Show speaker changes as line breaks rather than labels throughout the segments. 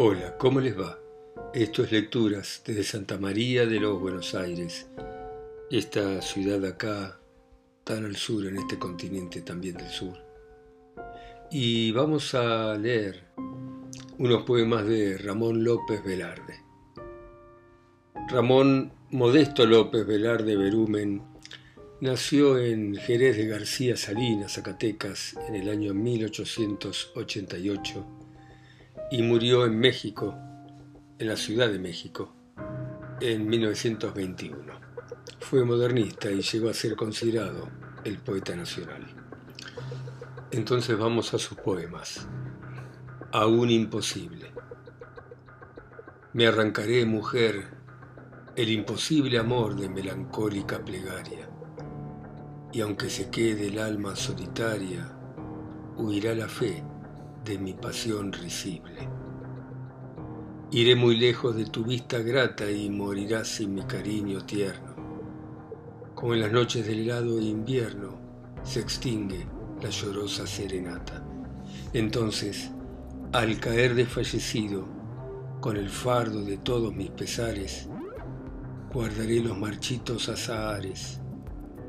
Hola, ¿cómo les va? Esto es Lecturas desde Santa María de los Buenos Aires, esta ciudad acá, tan al sur, en este continente también del sur. Y vamos a leer unos poemas de Ramón López Velarde. Ramón Modesto López Velarde Berumen nació en Jerez de García Salinas, Zacatecas, en el año 1888 y murió en México, en la Ciudad de México, en 1921. Fue modernista y llegó a ser considerado el poeta nacional. Entonces vamos a sus poemas. Aún imposible. Me arrancaré, mujer, el imposible amor de melancólica plegaria, y aunque se quede el alma solitaria, huirá la fe de mi pasión risible. Iré muy lejos de tu vista grata y morirás sin mi cariño tierno. Como en las noches del helado invierno se extingue la llorosa serenata. Entonces, al caer desfallecido, con el fardo de todos mis pesares, guardaré los marchitos azahares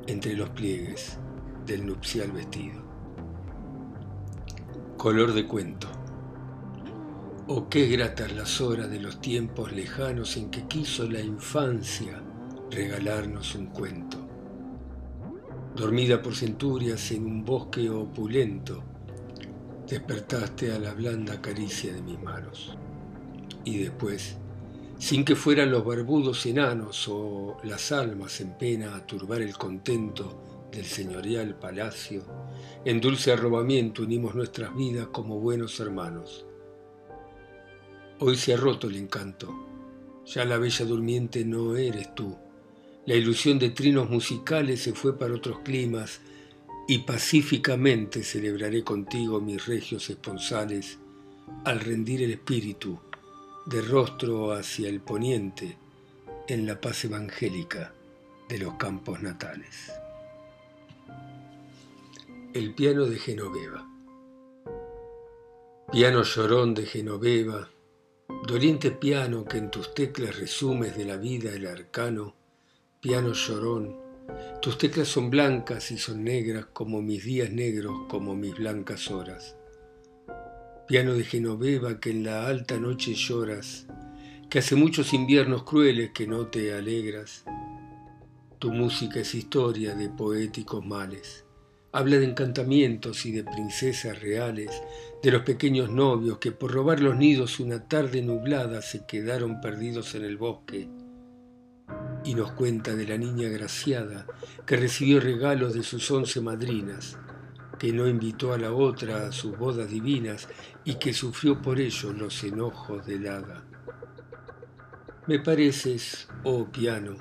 entre los pliegues del nupcial vestido. Color de cuento. Oh, qué gratas las horas de los tiempos lejanos en que quiso la infancia regalarnos un cuento. Dormida por centurias en un bosque opulento, despertaste a la blanda caricia de mis manos. Y después, sin que fueran los barbudos enanos o las almas en pena a turbar el contento del señorial palacio, en dulce arrobamiento unimos nuestras vidas como buenos hermanos. Hoy se ha roto el encanto, ya la bella durmiente no eres tú, la ilusión de trinos musicales se fue para otros climas y pacíficamente celebraré contigo mis regios esponsales al rendir el espíritu de rostro hacia el poniente en la paz evangélica de los campos natales. El piano de Genoveva. Piano llorón de Genoveva, doliente piano que en tus teclas resumes de la vida el arcano, piano llorón, tus teclas son blancas y son negras como mis días negros, como mis blancas horas. Piano de Genoveva que en la alta noche lloras, que hace muchos inviernos crueles que no te alegras. Tu música es historia de poéticos males Habla de encantamientos y de princesas reales, de los pequeños novios que por robar los nidos una tarde nublada se quedaron perdidos en el bosque. Y nos cuenta de la niña graciada que recibió regalos de sus once madrinas, que no invitó a la otra a sus bodas divinas y que sufrió por ello los enojos del hada. Me pareces, oh piano,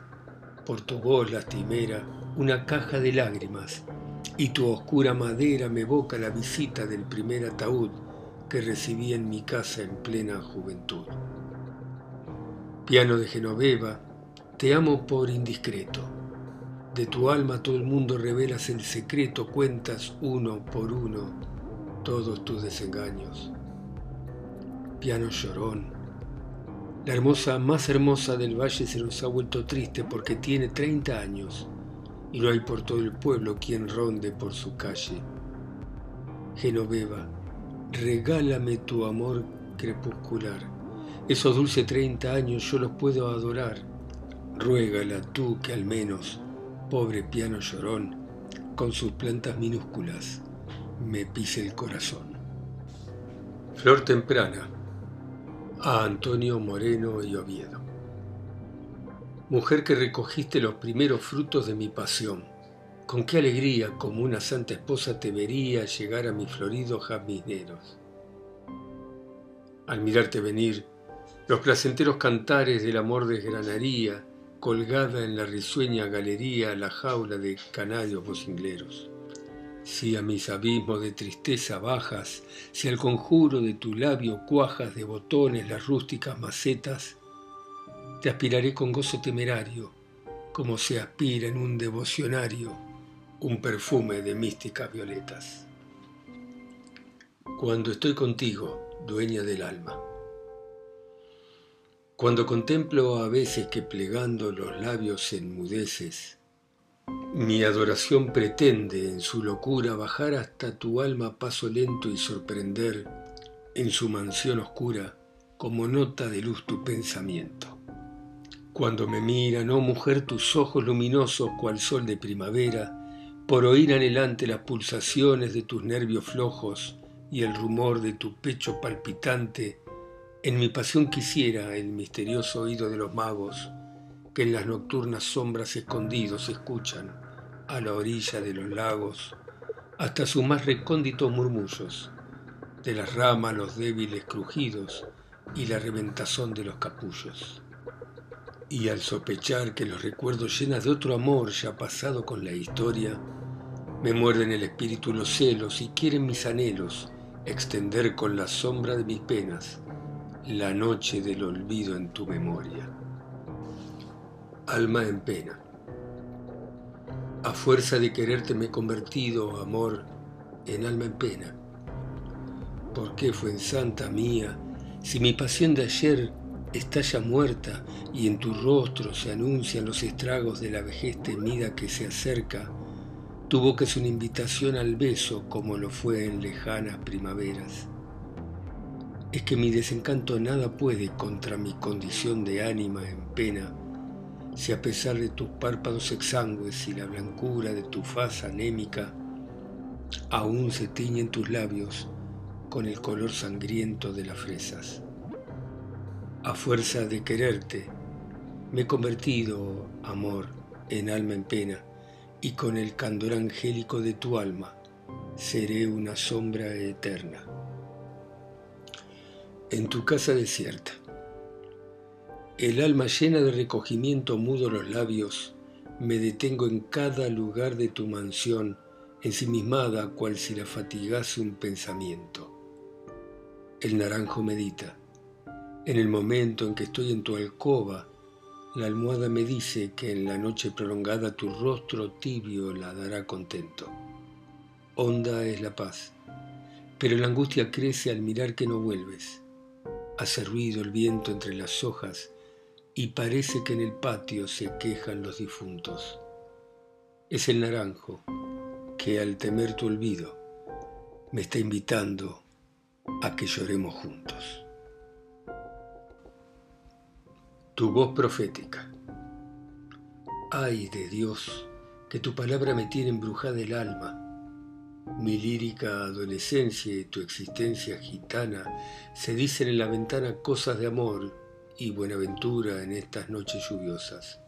por tu voz lastimera, una caja de lágrimas y tu oscura madera me evoca la visita del primer ataúd que recibí en mi casa en plena juventud. Piano de Genoveva, te amo por indiscreto. De tu alma todo el mundo revelas el secreto, cuentas uno por uno todos tus desengaños. Piano llorón, la hermosa más hermosa del valle se nos ha vuelto triste porque tiene 30 años y no hay por todo el pueblo quien ronde por su calle. Genoveva, regálame tu amor crepuscular. Esos dulces treinta años yo los puedo adorar. Ruégala tú que al menos, pobre piano llorón, con sus plantas minúsculas, me pise el corazón. Flor temprana a Antonio Moreno y Oviedo. Mujer que recogiste los primeros frutos de mi pasión, con qué alegría como una santa esposa te vería llegar a mis floridos jazmineros. Al mirarte venir, los placenteros cantares del amor desgranaría, colgada en la risueña galería la jaula de canarios vocingleros. Si a mis abismos de tristeza bajas, si al conjuro de tu labio cuajas de botones las rústicas macetas, te aspiraré con gozo temerario, como se aspira en un devocionario un perfume de místicas violetas. Cuando estoy contigo, dueña del alma, Cuando contemplo a veces que plegando los labios enmudeces, mi adoración pretende en su locura bajar hasta tu alma paso lento y sorprender en su mansión oscura como nota de luz tu pensamiento. Cuando me miran, oh mujer, tus ojos luminosos cual sol de primavera, por oír anhelante las pulsaciones de tus nervios flojos y el rumor de tu pecho palpitante, en mi pasión quisiera el misterioso oído de los magos que en las nocturnas sombras escondidos escuchan a la orilla de los lagos hasta sus más recónditos murmullos, de las ramas los débiles crujidos y la reventazón de los capullos. Y al sospechar que los recuerdos llenas de otro amor ya pasado con la historia, me muerden el espíritu los celos y quieren mis anhelos extender con la sombra de mis penas la noche del olvido en tu memoria. Alma en pena. A fuerza de quererte me he convertido, amor, en alma en pena. ¿Por qué fue en santa mía, si mi pasión de ayer está ya muerta y en tu rostro se anuncian los estragos de la vejez temida que se acerca, tu boca es una invitación al beso como lo fue en lejanas primaveras es que mi desencanto nada puede contra mi condición de ánima en pena, si a pesar de tus párpados exangües y la blancura de tu faz anémica, aún se tiñen tus labios con el color sangriento de las fresas. A fuerza de quererte, me he convertido, amor, en alma en pena, y con el candor angélico de tu alma seré una sombra eterna en tu casa desierta. El alma llena de recogimiento mudo los labios, me detengo en cada lugar de tu mansión, ensimismada cual si la fatigase un pensamiento. El naranjo medita. En el momento en que estoy en tu alcoba, la almohada me dice que en la noche prolongada tu rostro tibio la dará contento. Honda es la paz, pero la angustia crece al mirar que no vuelves Hace ruido el viento entre las hojas y parece que en el patio se quejan los difuntos. Es el naranjo que al temer tu olvido me está invitando a que lloremos juntos. Tu voz profética. Ay de Dios, que tu palabra me tiene embrujada el alma mi lírica adolescencia y tu existencia gitana se dicen en la ventana cosas de amor y buenaventura en estas noches lluviosas.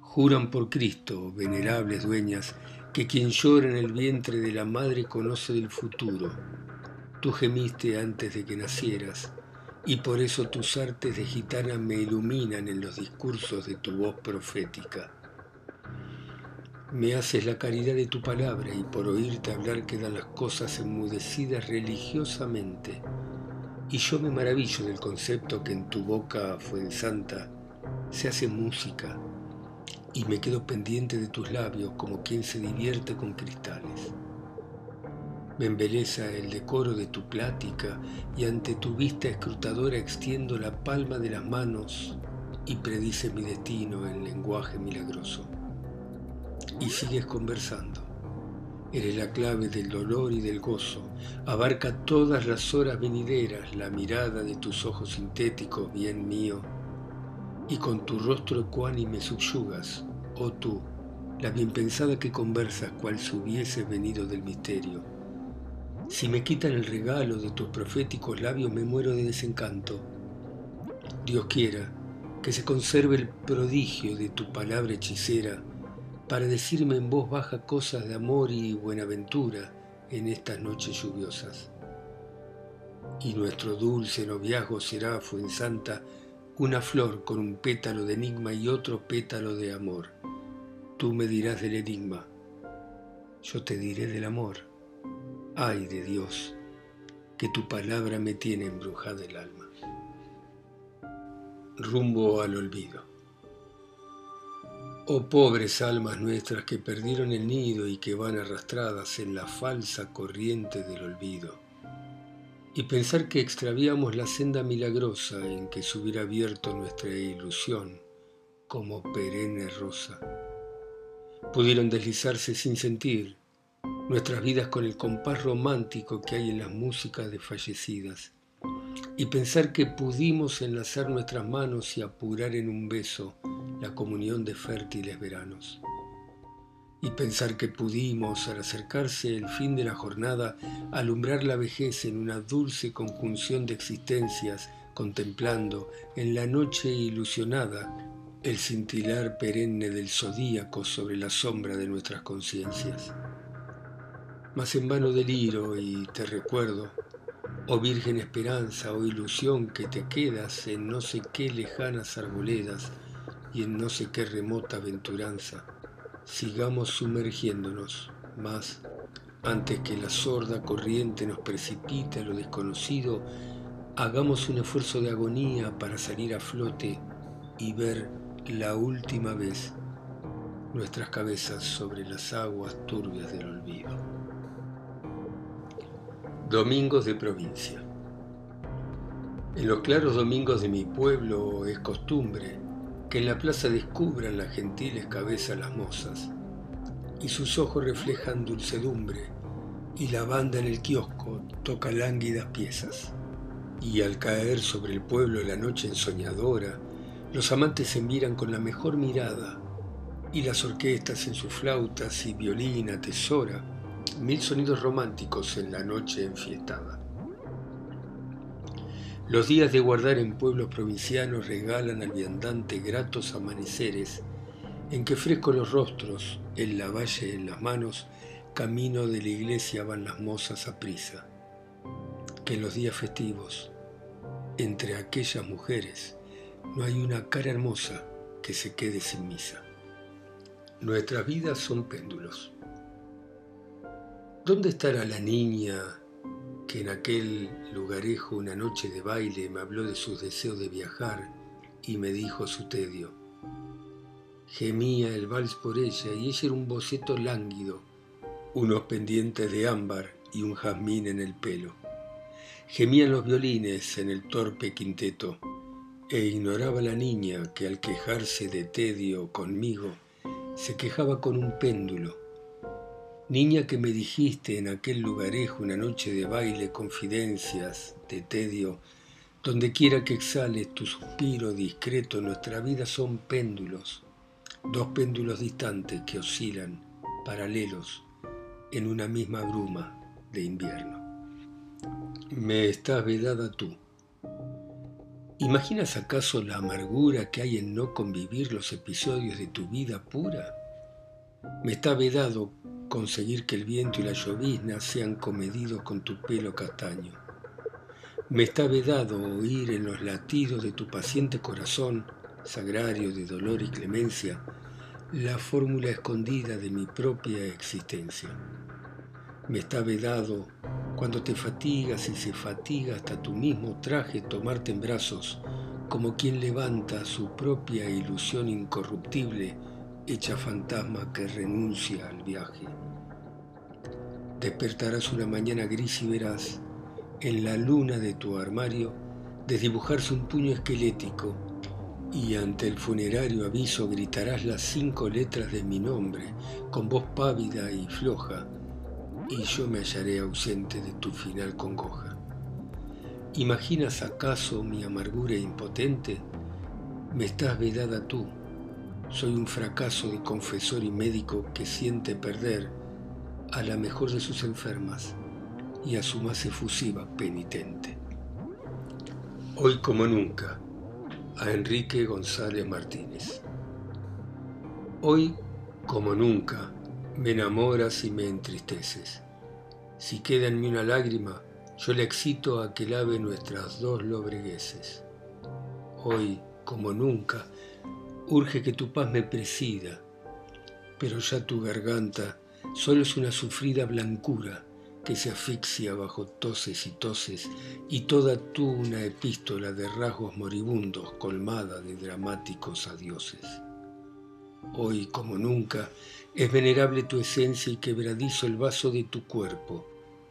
Juran por Cristo, venerables dueñas, que quien llora en el vientre de la madre conoce del futuro. Tú gemiste antes de que nacieras, y por eso tus artes de gitana me iluminan en los discursos de tu voz profética. Me haces la caridad de tu palabra y por oírte hablar quedan las cosas enmudecidas religiosamente. Y yo me maravillo del concepto que en tu boca fue santa se hace música y me quedo pendiente de tus labios como quien se divierte con cristales. Me embeleza el decoro de tu plática y ante tu vista escrutadora extiendo la palma de las manos y predice mi destino en lenguaje milagroso y sigues conversando. Eres la clave del dolor y del gozo. Abarca todas las horas venideras la mirada de tus ojos sintéticos, bien mío. Y con tu rostro ecuánime subyugas, oh tú, la bien pensada que conversas cual si hubieses venido del misterio. Si me quitan el regalo de tus proféticos labios me muero de desencanto. Dios quiera que se conserve el prodigio de tu palabra hechicera para decirme en voz baja cosas de amor y buenaventura en estas noches lluviosas. Y nuestro dulce noviazgo será, Fuensanta, una flor con un pétalo de enigma y otro pétalo de amor. Tú me dirás del enigma, yo te diré del amor. Ay de Dios, que tu palabra me tiene embrujada el alma. Rumbo al olvido. Oh pobres almas nuestras que perdieron el nido y que van arrastradas en la falsa corriente del olvido. y pensar que extraviamos la senda milagrosa en que se hubiera abierto nuestra ilusión como perenne rosa. Pudieron deslizarse sin sentir nuestras vidas con el compás romántico que hay en las músicas de fallecidas y pensar que pudimos enlazar nuestras manos y apurar en un beso la comunión de fértiles veranos y pensar que pudimos, al acercarse el fin de la jornada, alumbrar la vejez en una dulce conjunción de existencias, contemplando en la noche ilusionada el cintilar perenne del zodíaco sobre la sombra de nuestras conciencias. Mas en vano deliro y te recuerdo, oh virgen esperanza, oh ilusión que te quedas en no sé qué lejanas arboledas y en no sé qué remota aventuranza sigamos sumergiéndonos más antes que la sorda corriente nos precipite a lo desconocido, hagamos un esfuerzo de agonía para salir a flote y ver la última vez nuestras cabezas sobre las aguas turbias del olvido. Domingos de provincia. En los claros domingos de mi pueblo es costumbre que en la plaza descubran las gentiles cabezas las mozas, y sus ojos reflejan dulcedumbre, y la banda en el kiosco toca lánguidas piezas. Y al caer sobre el pueblo la noche ensoñadora, los amantes se miran con la mejor mirada, y las orquestas en sus flautas y violín atesora mil sonidos románticos en la noche enfiestada. Los días de guardar en pueblos provincianos regalan al viandante gratos amaneceres en que frescos los rostros, en la valle en las manos, camino de la iglesia van las mozas a prisa. Que en los días festivos, entre aquellas mujeres, no hay una cara hermosa que se quede sin misa. Nuestras vidas son péndulos. ¿Dónde estará la niña que en aquel lugarejo una noche de baile me habló de sus deseos de viajar y me dijo su tedio. Gemía el vals por ella y ella era un boceto lánguido, unos pendientes de ámbar y un jazmín en el pelo. Gemían los violines en el torpe quinteto e ignoraba la niña que al quejarse de tedio conmigo se quejaba con un péndulo Niña que me dijiste en aquel lugarejo una noche de baile, confidencias, de tedio, donde quiera que exhales tu suspiro discreto, nuestra vida son péndulos, dos péndulos distantes que oscilan, paralelos, en una misma bruma de invierno. Me estás vedada tú. ¿Imaginas acaso la amargura que hay en no convivir los episodios de tu vida pura? Me está vedado conseguir que el viento y la llovizna sean comedidos con tu pelo castaño. Me está vedado oír en los latidos de tu paciente corazón, sagrario de dolor y clemencia, la fórmula escondida de mi propia existencia. Me está vedado cuando te fatigas y se fatiga hasta tu mismo traje tomarte en brazos, como quien levanta su propia ilusión incorruptible hecha fantasma que renuncia al viaje. Despertarás una mañana gris y verás en la luna de tu armario desdibujarse un puño esquelético y ante el funerario aviso gritarás las cinco letras de mi nombre con voz pávida y floja y yo me hallaré ausente de tu final congoja. ¿Imaginas acaso mi amargura impotente? Me estás vedada tú soy un fracaso de confesor y médico que siente perder a la mejor de sus enfermas y a su más efusiva penitente. Hoy como nunca, a Enrique González Martínez. Hoy como nunca, me enamoras y me entristeces. Si queda en mí una lágrima, yo le excito a que lave nuestras dos lobregueces. Hoy, como nunca, Urge que tu paz me presida, pero ya tu garganta solo es una sufrida blancura que se asfixia bajo toses y toses, y toda tú una epístola de rasgos moribundos colmada de dramáticos adioses. Hoy, como nunca, es venerable tu esencia y quebradizo el vaso de tu cuerpo,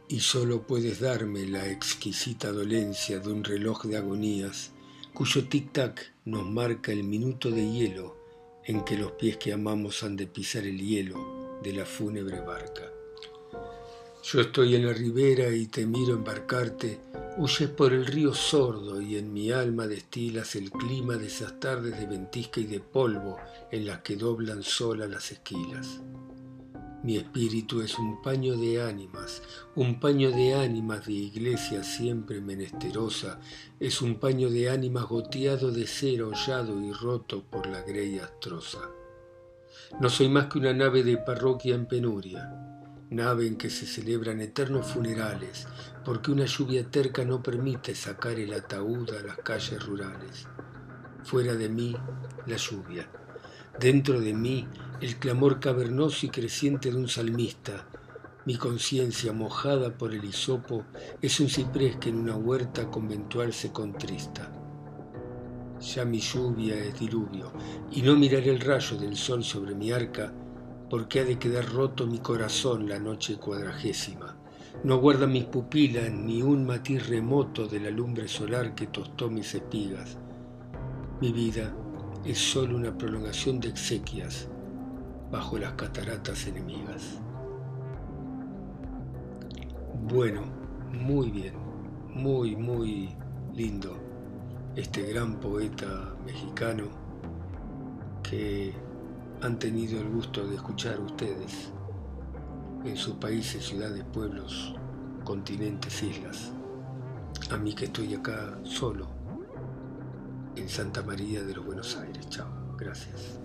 y solo puedes darme la exquisita dolencia de un reloj de agonías cuyo tic-tac nos marca el minuto de hielo en que los pies que amamos han de pisar el hielo de la fúnebre barca. Yo estoy en la ribera y te miro embarcarte, huyes por el río sordo y en mi alma destilas el clima de esas tardes de ventisca y de polvo en las que doblan solas las esquilas. Mi espíritu es un paño de ánimas, un paño de ánimas de iglesia siempre menesterosa, es un paño de ánimas goteado de ser hollado y roto por la grey astrosa. No soy más que una nave de parroquia en penuria, nave en que se celebran eternos funerales, porque una lluvia terca no permite sacar el ataúd a las calles rurales. Fuera de mí, la lluvia. Dentro de mí, el clamor cavernoso y creciente de un salmista. Mi conciencia, mojada por el hisopo, es un ciprés que en una huerta conventual se contrista. Ya mi lluvia es diluvio, y no miraré el rayo del sol sobre mi arca, porque ha de quedar roto mi corazón la noche cuadragésima. No guarda mis pupilas ni un matiz remoto de la lumbre solar que tostó mis espigas. Mi vida es sólo una prolongación de exequias bajo las cataratas enemigas. Bueno, muy bien, muy, muy lindo este gran poeta mexicano que han tenido el gusto de escuchar ustedes en sus países, ciudades, pueblos, continentes, islas. A mí que estoy acá solo en Santa María de los Buenos Aires. Chao, gracias.